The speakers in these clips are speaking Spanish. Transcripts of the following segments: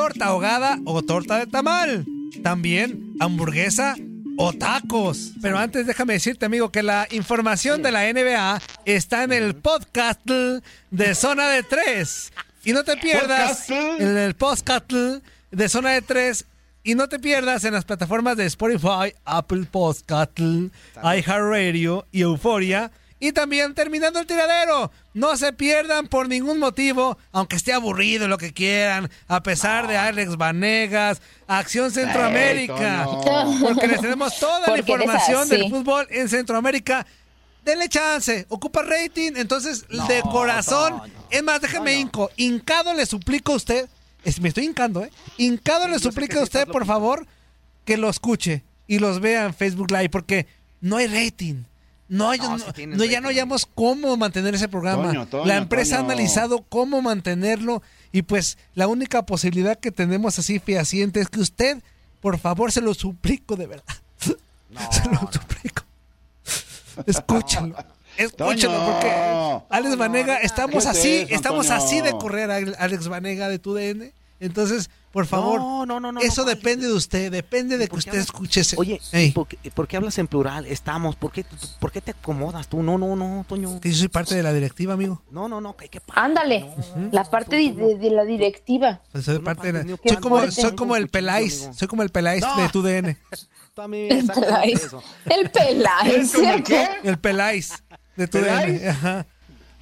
¿Torta ahogada o torta de tamal? También hamburguesa o tacos. Pero antes déjame decirte, amigo, que la información de la NBA está en el podcast de Zona de 3. Y no te pierdas en el podcast de Zona de 3. Y no te pierdas en las plataformas de Spotify, Apple Podcast, iHeartRadio y Euforia. Y también terminando el tiradero. No se pierdan por ningún motivo, aunque esté aburrido lo que quieran, a pesar de Alex Vanegas, Acción Centroamérica. Porque les tenemos toda la Porque información del fútbol en Centroamérica. Denle chance, ocupa rating, entonces de corazón. Es más, déjeme hinco. Hincado le suplico a usted, es- me estoy hincando, ¿eh? Hincado le suplico a usted, por favor, que lo escuche y los vea en Facebook Live, porque no hay rating. No, hay, no, no, ya no hayamos cómo mantener ese programa. Toño, Toño, la empresa Toño. ha analizado cómo mantenerlo y pues la única posibilidad que tenemos así fehaciente es que usted, por favor, se lo suplico de verdad. se lo suplico. Escúchalo. Escúchalo, Toño. porque Alex Vanega, estamos ¿Qué es así, eso, estamos Toño? así de correr a Alex Vanega de tu DN. Entonces, por favor, No, no, no, no, eso no, depende de usted, depende de que usted escuche ese. Oye, Ey. ¿por, qué, por qué hablas en plural? Estamos. ¿Por qué, ¿Por qué te acomodas tú? No, no, no, Toño. Que yo soy parte de la directiva, amigo. No, no, no. ¿qué, qué Ándale, la parte de, de- de la directiva. Pues soy parte de la- soy como, soy como el Peláis, soy como el Peláis No. de tu DN. El Peláis. El Peláis, Peláis de tu. DN. Ajá.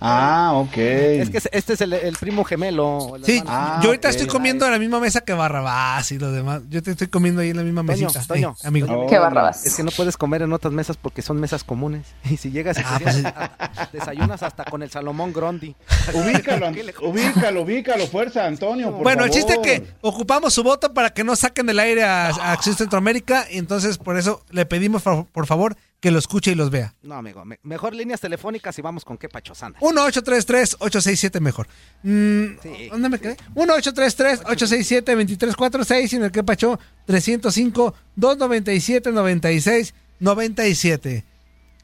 Ah, ok. Es que este es el, el primo gemelo. el Sí, hermano. yo ahorita Ah, estoy comiendo en la misma mesa que Barrabás y los demás. Yo te estoy comiendo ahí en la misma Toño, mesita. Toño, Ey, amigo. Toño, Qué barrabás. Es que no puedes comer en otras mesas porque son mesas comunes. Y si llegas y Ah, pues sientas, a- desayunas hasta con el Salomón Grondi. Ubícalo, ubícalo, ubícalo, fuerza, Antonio. por Bueno, el chiste es favor. que ocupamos su voto para que no saquen del aire a, a Acción Centroamérica. Y entonces, por eso le pedimos, por, por favor, que lo escuche y los vea. No, amigo. me- mejor líneas telefónicas y vamos con qué pachosana. 1-833-867 mejor. Mm, Sí. ¿Dónde me quedé? 1-833-867-2346 y en el que pachó 305-297-96-97.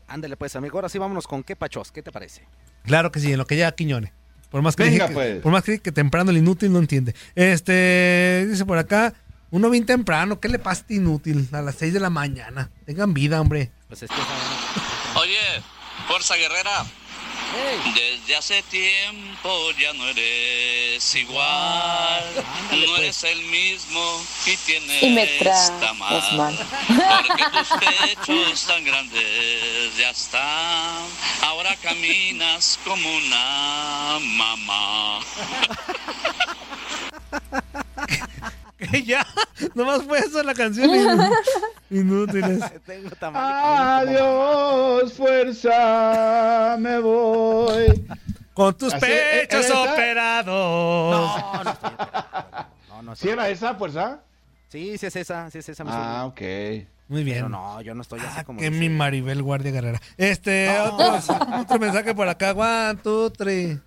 Ándale pues, amigo. Ahora sí vámonos con qué pachos. ¿Qué te parece? Claro que sí, en lo que llega Quiñone. Por más que, Venga, dije que- pues. por más que, que temprano el inútil no entiende. Este, dice por acá, uno bien temprano, ¿qué le pasa este inútil? A las 6 de la mañana. Tengan vida, hombre. Pues es que... Oye, Fuerza Guerrera. Desde hace tiempo ya no eres igual. no eres el mismo y tienes Y me tamal. mal. Porque tus pechos tan grandes ya están. Ahora caminas como una mamá. ya, nomás fue eso la canción. Inútiles. Tengo tamal. Adiós. fuerza me voy. Con tus Así, pechos ¿era esa? operados. No, no. No, no ¿Sí era esa fuerza? Sí, sí es esa, sí es esa. Ah, ok. Muy bien. Pero no, yo no estoy así Ah, como... que dice. mi Maribel Guardia Guerrera. Este, otro, otro mensaje por acá. One, two, three.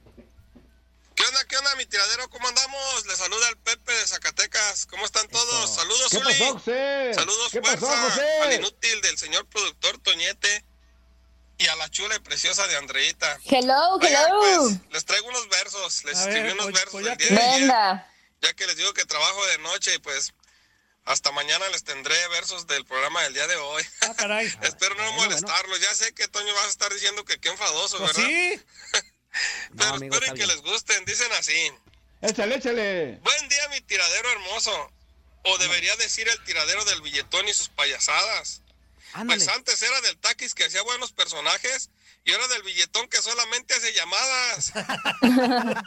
¿Qué onda, qué onda, mi tiradero? ¿Cómo andamos? Le saluda el Pepe de Zacatecas. ¿Cómo están todos? Saludos, ¿Qué Uli. pasó, José? Saludos, ¿Qué pasó, fuerza José? al inútil del señor productor Toñete y a la chula y preciosa de Andreita. Hello, Oigan, hello. pues, les traigo unos versos. Les A escribí ver, unos pues, versos pues, el ya día de ayer, Venga. ya que les digo que trabajo de noche y pues hasta mañana les tendré versos del programa del día de hoy. Ah, caray. Espero no Bueno, molestarlos. Ya sé que Toño va a estar diciendo que qué enfadoso, Pues ¿verdad? sí. No, Pero amigo, está que les gusten. Dicen así. Échale, échale. Buen día, mi tiradero hermoso. O debería decir el tiradero del billetón y sus payasadas. Ándale. Pues antes era del taquis que hacía buenos personajes y ahora del billetón que solamente hace llamadas.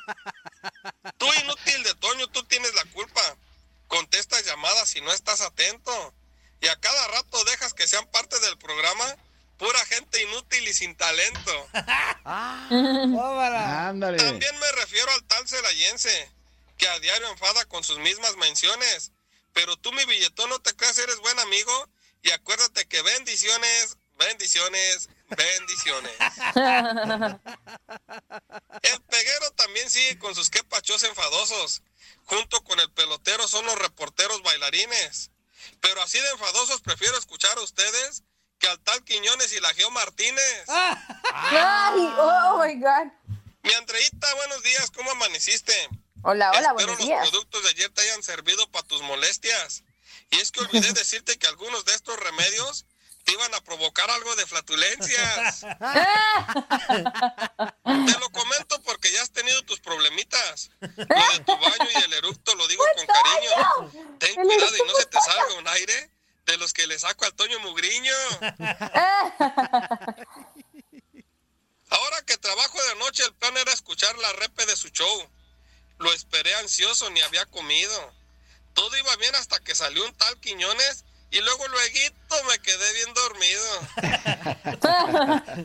tú inútil de Toño, tú tienes la culpa. Contestas llamadas si no estás atento. Y a cada rato dejas que sean parte del programa pura gente inútil y sin talento. Ándale. También me refiero al tal celayense, que a diario enfada con sus mismas menciones. Pero tú, mi billetón, no te creas, eres buen amigo. Y acuérdate que bendiciones, bendiciones, bendiciones. El peguero también sigue con sus quepachos enfadosos. Junto con el pelotero son los reporteros bailarines. Pero así de enfadosos prefiero escuchar a ustedes que al tal Quiñones y la Geo Martínez. Ay, oh my God. Mi Andreita, buenos días, ¿cómo amaneciste? Hola, hola, Espero buenos los días. productos de ayer te hayan servido para tus molestias. Y es que olvidé decirte que algunos de estos remedios te iban a provocar algo de flatulencias. Te lo comento porque ya has tenido tus problemitas. Lo de tu baño y el eructo lo digo con cariño. Ten cuidado y no se te salga un aire de los que le saco al Toño Mugriño. Ahora que trabajo de noche, el plan era escuchar la repe de su show. Lo esperé ansioso, ni había comido. Todo iba bien hasta que salió un tal Quiñones y luego luego me quedé bien dormido.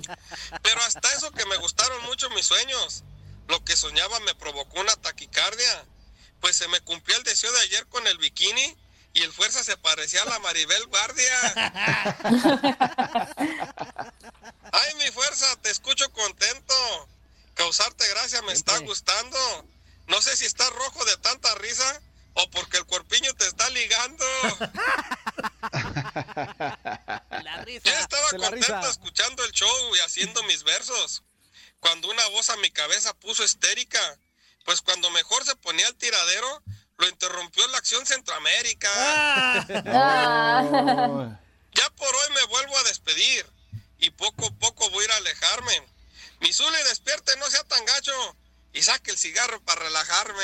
Pero hasta eso que me gustaron mucho mis sueños. Lo que soñaba me provocó una taquicardia. Pues se me cumplió el deseo de ayer con el bikini y el fuerza se parecía a la Maribel Guardia. Ay, mi fuerza, te escucho contento. Causarte gracia me está gustando. No sé si estás rojo de tanta risa o porque el cuerpiño te está ligando. La risa. Yo estaba contento risa. escuchando el show y haciendo mis versos. Cuando una voz a mi cabeza puso histérica, pues cuando mejor se ponía el tiradero, lo interrumpió la acción Centroamérica. Ah. Ya por hoy me vuelvo a despedir y poco a poco voy a ir a alejarme. Mi Zuli, despierte, no sea tan gacho y saque el cigarro para relajarme.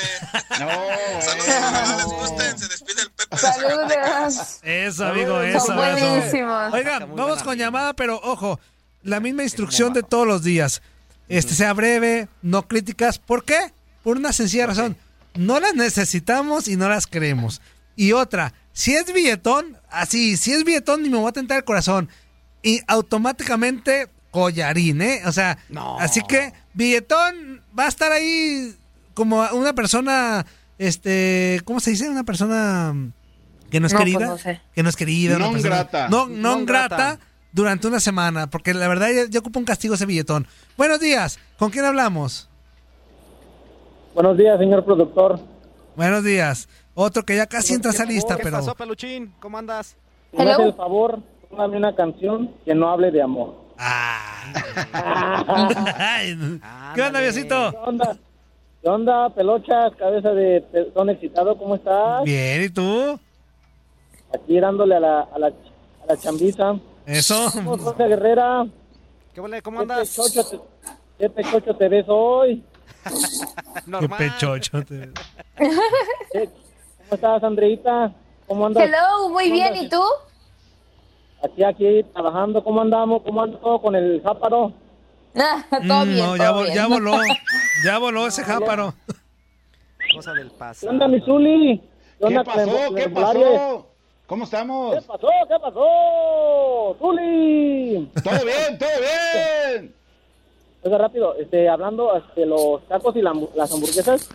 Saludos, ojalá les gusten. Se despide el Pepe de Zacatecas. Saludos. Eso, amigo, Son eso, eso. buenísimos. Oigan, muy vamos con llamada, pero ojo, la misma instrucción de todos los días. Este sea breve, no críticas. ¿Por qué? Por una sencilla razón. No las necesitamos y no las queremos. Y otra, si es billetón, así, si es billetón, ni me voy a tentar el corazón. Y automáticamente collarín, ¿eh? O sea, No. así que billetón va a estar ahí como una persona, este, ¿cómo se dice? Una persona que no es No, pues querida. no sé. Que no es querida. persona- grata. No, non Non grata. grata. durante una semana, porque la verdad ya, ya ocupa un castigo ese billetón. Buenos días, ¿con quién hablamos? Buenos días, señor productor. Buenos días. Otro que ya casi entra a esa lista, ¿Qué pero... pasó, Peluchín? ¿Cómo andas? Me hace el favor, póngame una canción que no hable de amor. Ah. Ay, ¿Qué onda. Diosito? ¿Qué onda? ¿Qué onda, pelochas, cabeza de pezón excitado? ¿Cómo estás? Bien, ¿y tú? Aquí dándole a la, a la, a la chambiza. Eso. ¿Cómo, Jorge Guerrera? ¿Qué, vole? ¿Cómo ¿Qué andas? pechocho te, qué pechocho te ves hoy? Qué pechocho. te- ¿Qué- ¿Cómo estás, Andreita? ¿Cómo andas? Hello, muy ¿Cómo bien. andas? ¿Y tú? Aquí, aquí, trabajando. ¿Cómo andamos? ¿Cómo anda todo con el jáparo? Ah, todo Mm, bien, no, ya, todo vo- bien. ya voló. Ya voló ese jáparo. Cosa del ¿Qué pasado. onda, mi Zuli? ¿Qué ¿Qué onda con el pasó? ¿Qué pasó? ¿Cómo estamos? ¿Qué pasó? ¿Qué pasó? ¡Zuli! Todo bien, todo bien. Oiga, rápido, este, hablando de los tacos y la las hamburguesas,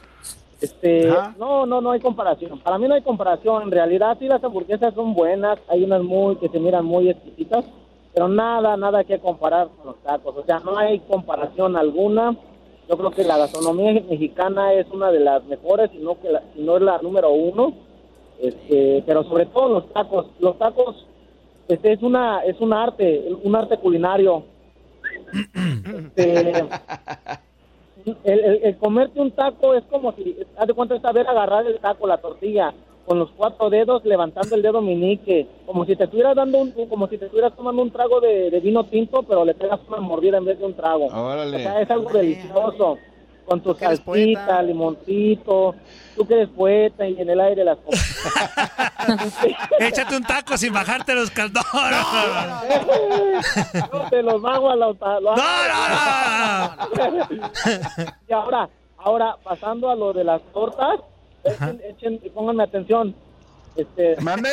este, Ajá. no, no, no hay comparación. Para mí no hay comparación. En realidad, sí, las hamburguesas son buenas. Hay unas muy que se miran muy exquisitas, pero nada, nada que comparar con los tacos. O sea, no hay comparación alguna. Yo creo que la gastronomía mexicana es una de las mejores, si no, que la, si no es la número uno. Este, pero sobre todo los tacos. Los tacos este, es una es un arte, un arte culinario. Este, el, el- el comerte un taco es como si, haz de cuenta, es saber agarrar el taco, la tortilla, con los cuatro dedos, levantando el dedo meñique, como si te estuvieras dando un, como si te estuvieras tomando un trago de, de vino tinto, pero le pegas una mordida en vez de un trago. Órale. O sea, es algo delicioso. Con tu salsita, limoncito, tú que eres poeta y en el aire las cosas. Échate un taco sin bajarte los caldones. No te los hago a los... a- lo- No, no, no. y ahora, ahora, pasando a lo de las tortas, echen, pónganme atención. Este, ¿Mande?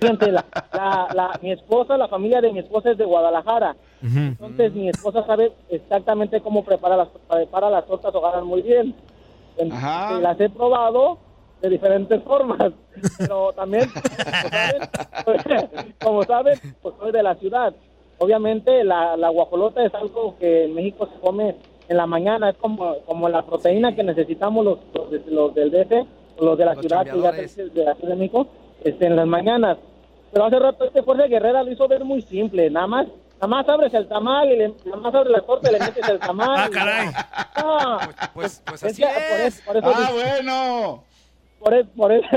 la, la, la- mi esposa, la familia de mi esposa es de Guadalajara. Entonces mi esposa sabe exactamente cómo prepara las, prepara las tortas ahogadas muy bien. En- Ajá. y las he probado de diferentes formas, pero también, como saben, como saben, pues soy de la ciudad. Obviamente la, la guajolota es algo que en México se come en la mañana, es como, como la proteína que necesitamos los, los, los del DF, los de la Los ciudad, de la Ciudad de México, este, en las mañanas. Pero hace rato este Fuerza Guerrera lo hizo ver muy simple, nada más, nada más abres el tamal y le, nada más abres la torta y le metes el tamal. Ah, y- caray. No, Pues, pues es así por es. eso, por eso Ah, dijo- bueno. por, es-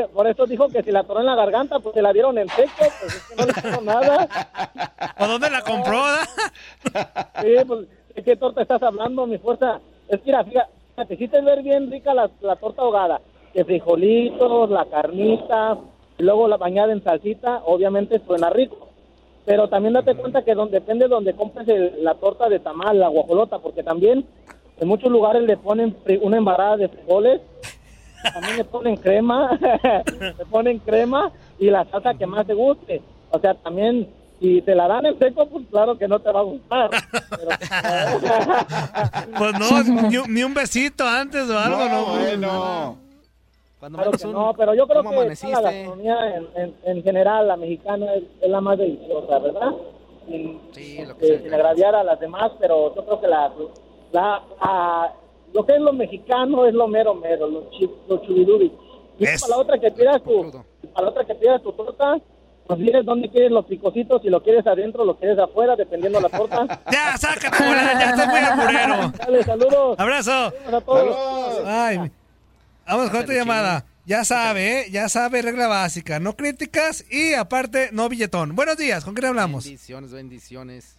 por eso dijo que si la atoró en la garganta, pues se la dieron en seco, pues es que no le hizo nada. ¿O dónde la compró? Sí, pues, ¿de qué torta estás hablando, mi fuerza? Es que, mira, fíjate, te hiciste ver bien rica la, la torta ahogada. Que frijolitos, la carnita, y luego la bañada en salsita, obviamente suena rico. Pero también date cuenta que donde, depende de donde compres el- la torta de tamal, la guajolota, porque también en muchos lugares le ponen una embarrada de frijoles, también le ponen crema, le ponen crema y la salsa que más te guste. O sea, también si te la dan en seco, pues claro que no te va a gustar. Pero- Pues no, ni, un- ni un besito antes o algo, No, ¿no? bueno. Cuando Claro menos un- no, pero yo creo ¿cómo que la gastronomía en, en- en general, la mexicana, es, es la más deliciosa, ¿verdad? Sin, Sí, lo que eh, sea. sin agraviar a las demás, pero yo creo que la, la, la- lo que es lo mexicano es lo mero mero, lo, chi, lo chubiduri. Y Es- para la otra que pidas tu, para la otra que pidas tu torta, pues dices dónde quieres los picocitos, si lo quieres adentro, lo quieres afuera, dependiendo de la torta. Ya, sácate, ya estás muy alburero. Dale, saludos. Abrazo. Saludos a todos. Saludos. Ay, vamos con otra llamada. Ya sabe, ¿eh? Ya sabe, regla básica. No críticas y aparte, no billetón. Buenos días, ¿con quién hablamos? Bendiciones, bendiciones.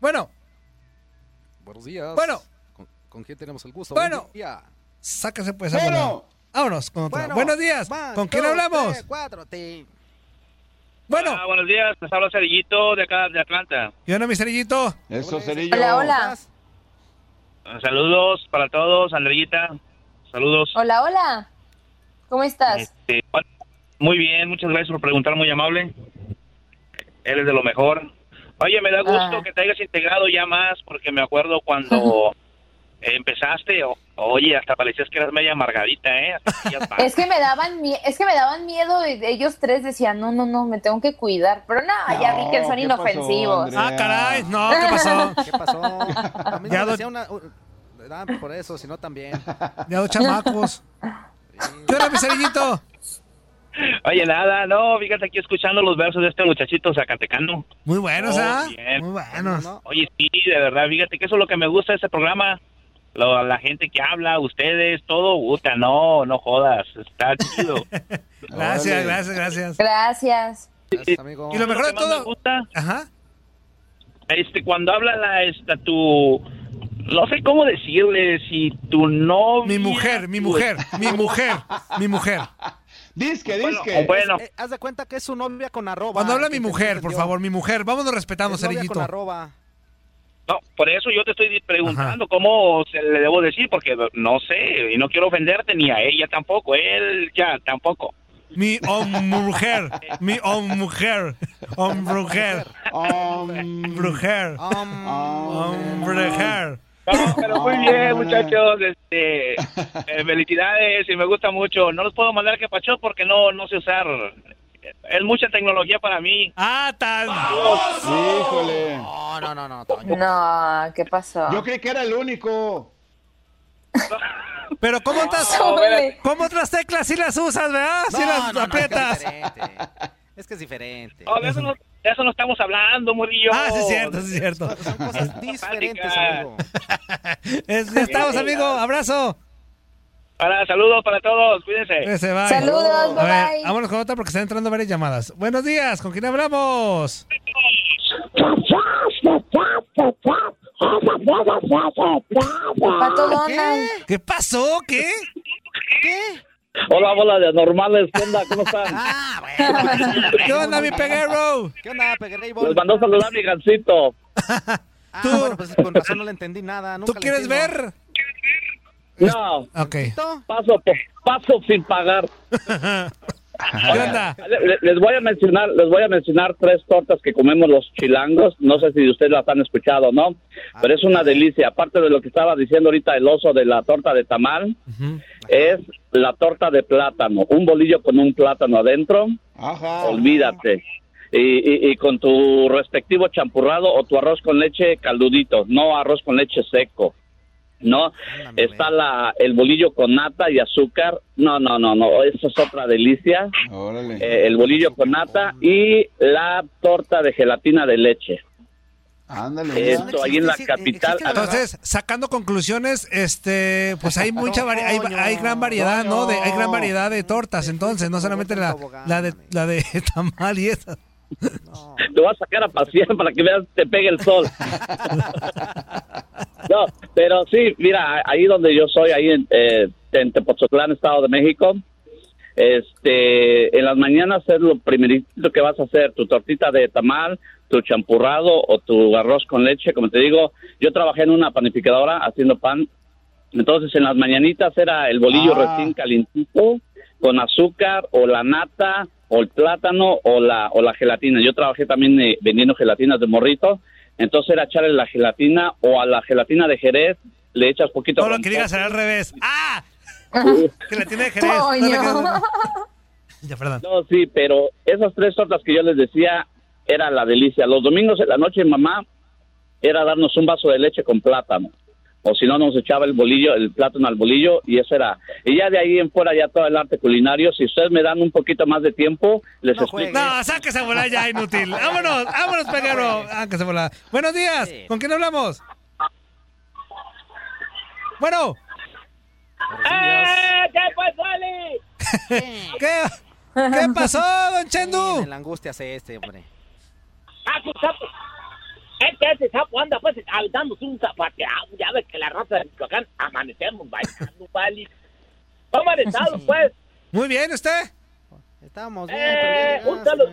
Bueno, Buenos días. Bueno. ¿Con, con quién tenemos el gusto? Bueno. Sáquese pues. Bueno. vámonos. Vámonos con. Bueno, Buenos días, ¿con quién hablamos? three, cuatro, te- Bueno, Hola, buenos días, les habla Cerillito de acá de Atlanta. yo no, mi cerillito. Eso, Cerillo. Hola, hola. Saludos para todos, Andreyita. Saludos. Hola, hola. ¿Cómo estás? Este, muy bien, muchas gracias por preguntar, muy amable. Eres de lo mejor. Oye, me da gusto Ah. que te hayas integrado ya más, porque me acuerdo cuando empezaste, o- oye, hasta parecías que eras media amargadita, ¿eh? Es que me daban es que me daban miedo y ellos tres decían, "No, no, no, me tengo que cuidar." Pero no, ya vi que No, son ¿qué pasó, inofensivos. Andrea? Ah, caray, no, ¿qué pasó? ¿Qué pasó? A mí no Ya me do- decía una... un- ah, por eso, sino también. Ya dos chamacos. ¿Qué hora, mi cerillito? Oye, nada, no, fíjate aquí escuchando los versos de este muchachito zacatecano. Muy buenos, Oh, ¿ah? Muy buenos. ¿No? Oye, sí, de verdad, fíjate que eso es lo que me gusta de este programa. Lo- la gente que habla, ustedes, todo, puta, no, no jodas, está chido. Gracias, gracias, gracias. Gracias. Gracias, amigo. Y lo mejor de más me todo. gusta, Ajá. este, cuando habla la, esta, tu, no sé cómo decirle, si tu novia... Mi mujer, mi mujer, mi mujer, mi mujer. Disque, Bueno, disque. bueno. Eh, haz de cuenta que es su novia con arroba. Cuando habla mi mujer, por favor, mi mujer. Vámonos respetando, con cerillito. arroba. No, por eso yo te estoy preguntando cómo se le debo decir, porque no sé, y no quiero ofenderte ni a ella tampoco, él ya tampoco. Mi mujer, mi mujer, mujer, mujer, mujer. No, pero muy bien, muchachos, este, eh, felicidades y me gusta mucho. No los puedo mandar que pacho porque no, no sé usar. Es mucha tecnología para mí. Ah, tan. Híjole. No, no, no, no, Toño. No, ¿qué pasó? Yo creí que era el único. Pero ¿cómo otras, Súbele. ¿cómo otras teclas sí las usas, verdad? Sí No, las no, no, es que es aprietas. diferente. Es que es diferente. No, de eso no, de eso no estamos hablando, Murillo. Ah, sí es cierto, sí es cierto. Son cosas diferentes, amigo. Es- estamos, amigo. Abrazo. Para, saludos para todos, cuídense. Bye. Saludos, A ver, bye. vámonos con otra porque están entrando varias llamadas. Buenos días, ¿con quién hablamos? Donald. ¿Qué pasó? ¿Qué? Hola, bola de anormales, ¿qué onda? ¿Cómo están? Ah, bueno. ¿Qué onda, mi peguero? ¿Qué onda, Peguerrey Les mandó saludar mi gancito. Ah, Tú- bueno, pues con razón no le entendí nada. ¿Tú nunca le quieres entiendo. ver? No, Ok. paso, paso sin pagar. ¿Qué onda? Le- Les voy a mencionar, les voy a mencionar tres tortas que comemos los chilangos. No sé si ustedes las han escuchado, ¿no? Pero es una delicia. Aparte de lo que estaba diciendo ahorita el oso de la torta de tamal, es la torta de plátano. Un bolillo con un plátano adentro. Ajá. Olvídate. Y, y- y con tu respectivo champurrado o tu arroz con leche caldudito, no arroz con leche seco. No, está la el bolillo con nata y azúcar. No, no, no, no, eso es otra delicia. Órale. Eh, el bolillo con nata y la torta de gelatina de leche. Ándale. Esto ¿Dónde ahí en la existe? capital. ¿Existe la Entonces, sacando conclusiones, este, pues hay mucha vari- hay, hay gran variedad, ¿no? De, hay gran variedad de tortas, entonces, no solamente la, la de la de tamal y esa. Te voy a sacar a pasear para que veas te pegue el sol. no, pero sí, mira, ahí donde yo soy, ahí en, eh, en Tepoztlán, Estado de México, este, en las mañanas es lo primerito que vas a hacer, tu tortita de tamal, tu champurrado o tu arroz con leche, como te digo, yo trabajé en una panificadora haciendo pan, entonces en las mañanitas era el bolillo Ah. recién calientito con azúcar o la nata o el plátano o la o la gelatina. Yo trabajé también eh, vendiendo gelatinas de morrito, entonces era echarle la gelatina o a la gelatina de Jerez le echas poquito Todo lo que digas será al revés. ¡Ah! Que la tiene de Jerez. Toño. No le quedas- Ya, perdón. No, sí, pero esas tres tortas que yo les decía era la delicia. Los domingos en la noche mamá era darnos un vaso de leche con plátano. O si no, nos echaba el bolillo, el plátano al bolillo y eso era. Y ya de ahí en fuera ya todo el arte culinario. Si ustedes me dan un poquito más de tiempo, les No explico. No, sáquese a volar ya, inútil. Vámonos, vámonos, peguero. Sáquese a volar. Buenos días. Sí. ¿Con quién hablamos? Bueno, ¡Eh! ¿Qué pasó, Ale? ¿qué, qué pasó, don Chendu? En la angustia hace este, hombre. Sapo, Este, este sapo anda pues aventándose un zapateado. Ya ves que la raza de Michoacán amanecemos bailando, vale. ¿Cómo han estado, pues? Muy bien, ¿usted? Estábamos bien, Eh, un saludo.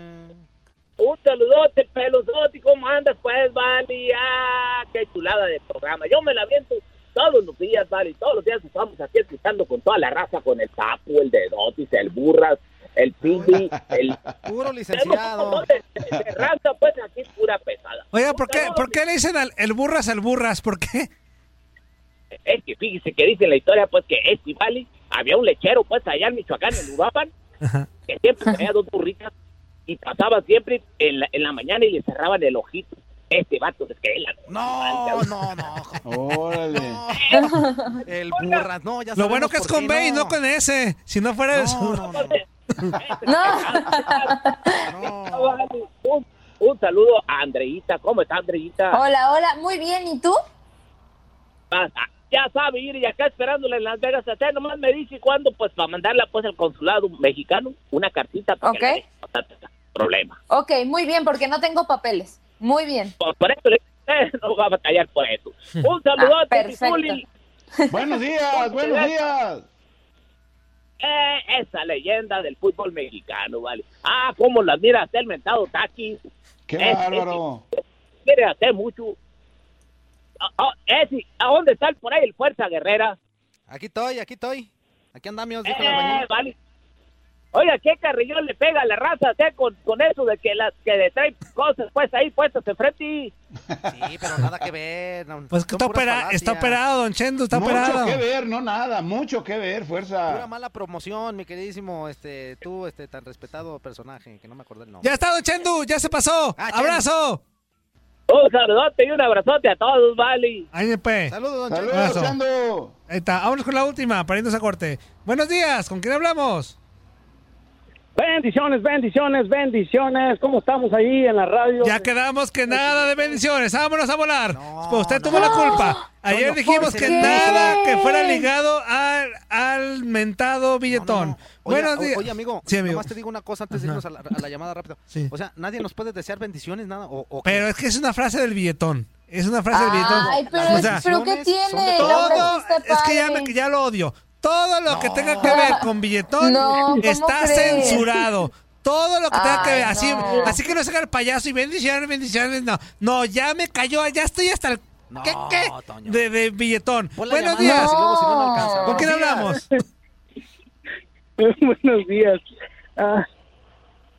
Un saludote, peludote. ¿Cómo andas, pues, vale? Ah, qué chulada de programa. Yo me la viento todos los días, vale. Todos los días estamos aquí escuchando con toda la raza, con el sapo, el de Dotis, el burras, el pindi, el... Puro licenciado. de, de- de raza, pues, aquí pura pesada. Oiga, ¿por qué, ¿por qué le dicen al, el burras al burras? ¿Por qué? Es que fíjese que dice la historia, pues, que este vale, había un lechero, pues, allá en Michoacán, en Uruapan, que siempre traía dos burritas y pasaba siempre en la, en la mañana y le cerraban el ojito. Este vato es que él... No, no, no. Órale. El burras, no, ya Lo bueno que es con B y no con S. Si no fuera No, eso. no, no. No. Un, un saludo a Andreita. ¿Cómo está, Andreita? Hola, hola. Muy bien. ¿Y tú? Ah, ah, Ya sabe ir y acá esperándola en Las Vegas. Hasta nomás me dice cuándo, pues, para mandarla, pues, al consulado mexicano. Una cartita. para que Ok. le dé. No, no, no, Problema. Ok, muy bien, porque no tengo papeles. Muy bien. Por, por eso no va a batallar por eso. Un saludote, Ah. Tizuli. Buenos días, buenos días. Eh, esa leyenda del fútbol mexicano, vale. Ah, cómo la mira el mentado Taquis. Qué Ese- bárbaro. Quiere hacer mucho. Ah, ah, ¿A dónde está por ahí el Fuerza Guerrera? Aquí estoy, aquí estoy. Aquí andamos, Eh, vale. Oiga, ¿qué carrillón le pega a la raza usted con, con eso de que las que le trae cosas pues ahí puestas enfrente? Sí, pero nada que ver. no, Pues que está, opera- está operado, don Chendo, está mucho operado. que ver, no nada, mucho que ver, Pura fuerza. mala promoción, mi queridísimo, este, tú, este, tan respetado personaje, que no me acordé el nombre. Ya está, don Chendo, ya se pasó. Ah, Chendo. ¡Abrazo! Un saludote y un abrazote a todos, vale. Ahí pues. Saludos, don Saludos. Chando. Ahí está, vámonos con la última, para irnos a corte. Buenos días, ¿con quién hablamos? Bendiciones, bendiciones, bendiciones. ¿Cómo estamos ahí en la radio? Ya quedamos que nada de bendiciones, vámonos a volar. No, Pues usted no. tuvo la culpa. Ayer dijimos ¿por que qué? nada que fuera ligado al, al mentado billetón. No, no, no. Oye, Buenos días. Oye, amigo, Sí, amigo. nomás te digo una cosa antes de irnos a la, a la llamada rápido. Sí. O sea, nadie nos puede desear bendiciones, nada. O? Pero es que es una frase del billetón. Es una frase del billetón. Ay, pero, O sea, pero ¿qué tiene? todo, es que ya, me, ya lo odio. Todo lo que tenga que ver con billetón No, ¿cómo está crees? censurado. Todo lo que tenga que ver. Así, no. así que no se haga el payaso y bendiciones, bendiciones. No, no, ya me cayó, ya estoy hasta el. No, ¿Qué? ¿Qué? De, de billetón. Buenos días. luego si no, no alcanza. ¿Con quién días. hablamos? buenos días. Ah,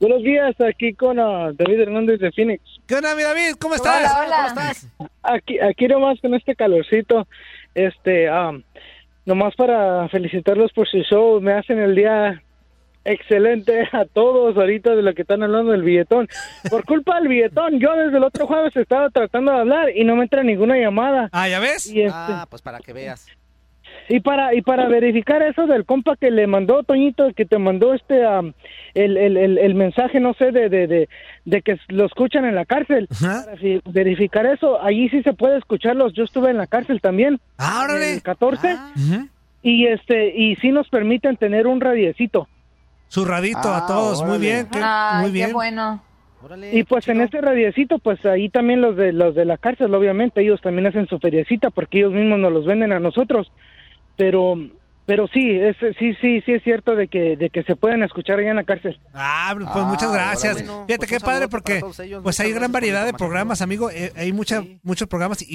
buenos días, aquí con ah, David Hernández de Phoenix. ¿Qué onda, mi David? ¿Cómo estás? Hola, hola. ¿Cómo estás? Aquí, aquí nomás con este calorcito, este, ah, nomás para felicitarlos por su show, me hacen el día excelente a todos ahorita de lo que están hablando del billetón. Por culpa del billetón, yo desde el otro jueves estaba tratando de hablar y no me entra ninguna llamada. Ah, ¿ya ves? Y, este, Ah, pues para que veas. Y para y para verificar eso del compa que le mandó Toñito, que te mandó este am, el, el, el, el mensaje, no sé, de, de, de, de que lo escuchan en la cárcel. Para fi- verificar eso, allí sí se puede escucharlos. Yo estuve en la cárcel también. Ah, órale. El 14 Ah, y este y sí nos permiten tener un radiecito. Zurradito a Ah, todos. Muy bien. qué- Ay, muy bien. qué bueno. órale, Y pues en ese radiecito, pues ahí también los de los de la cárcel, obviamente ellos también hacen su feriecita porque ellos mismos nos los venden a nosotros. Pero pero sí, es, sí sí sí es cierto de que de que se pueden escuchar allá en la cárcel. Ah, pues Ah, muchas gracias. Bueno, Fíjate pues qué padre porque ellos. pues hay gran variedad de programas, amigo. Eh, hay mucha, Sí. muchos programas y,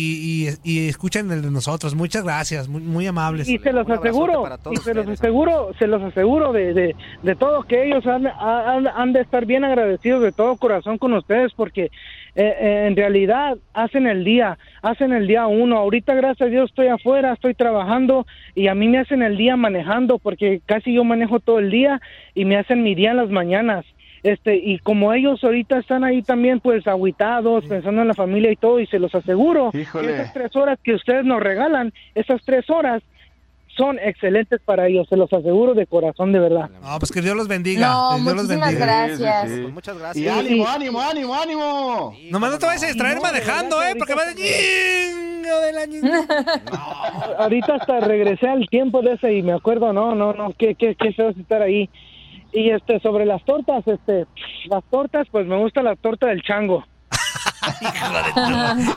y, y escuchan el de nosotros. Muchas gracias, muy, muy amables. Y se los aseguro, y se los aseguro, se los aseguro de, de, de todo que ellos han, han, han de estar bien agradecidos de todo corazón con ustedes porque eh, eh, en realidad hacen el día, hacen el día uno. Ahorita gracias a Dios estoy afuera, estoy trabajando y a mí me hacen el día manejando porque casi yo manejo todo el día y me hacen mi día en las mañanas. Este, y como ellos ahorita están ahí también pues aguitados, pensando en la familia y todo, y se los aseguro, que esas tres horas que ustedes nos regalan, esas tres horas son excelentes para ellos, se los aseguro de corazón, de verdad. No, pues que Dios los bendiga. No, Dios los muchísimas bendiga. gracias. Sí, sí, sí. Pues muchas Y gracias. ánimo, ánimo, ánimo, ánimo. Sí, Nomás no te vayas a distraer No, manejando, verdad ¿eh? que Porque vas a de la ñi- Ahorita hasta regresé al tiempo de ese y me acuerdo, no, no, no, qué, qué, qué feo es estar ahí. Y este, sobre las tortas, este, las tortas, pues me gusta la torta del chango.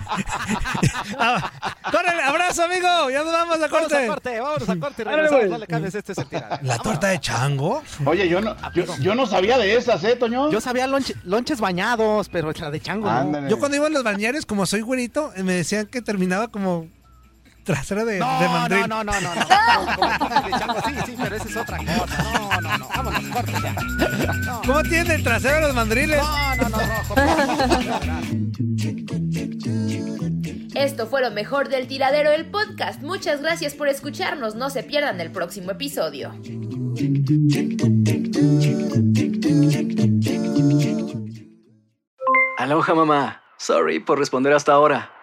Ah, ¡Córrele! ¡Abrazo, amigo! Ya nos vamos a Vamos a corte. corte, vámonos a corte y Órale, regresamos. No le cambies, este es el. ¿La torta de chango? Oye, yo no, yo, yo no sabía de esas, ¿eh, Toño? Yo sabía lonche- lonches bañados, pero la de chango no. Yo cuando iba a los balnearios, como soy güerito, eh, me decían que terminaba como trasero de, No, de no, mandril. no, no, no, no. Como tortas de chango, sí, sí, pero esa es otra cosa. No, no, no. Vámonos, corte ya. No, ¿Cómo tiene el trasero de los mandriles? no, no, no, rojo. Esto fue lo mejor del tiradero del podcast. Muchas gracias por escucharnos. No se pierdan el próximo episodio. Aloha mamá. Sorry por responder hasta ahora.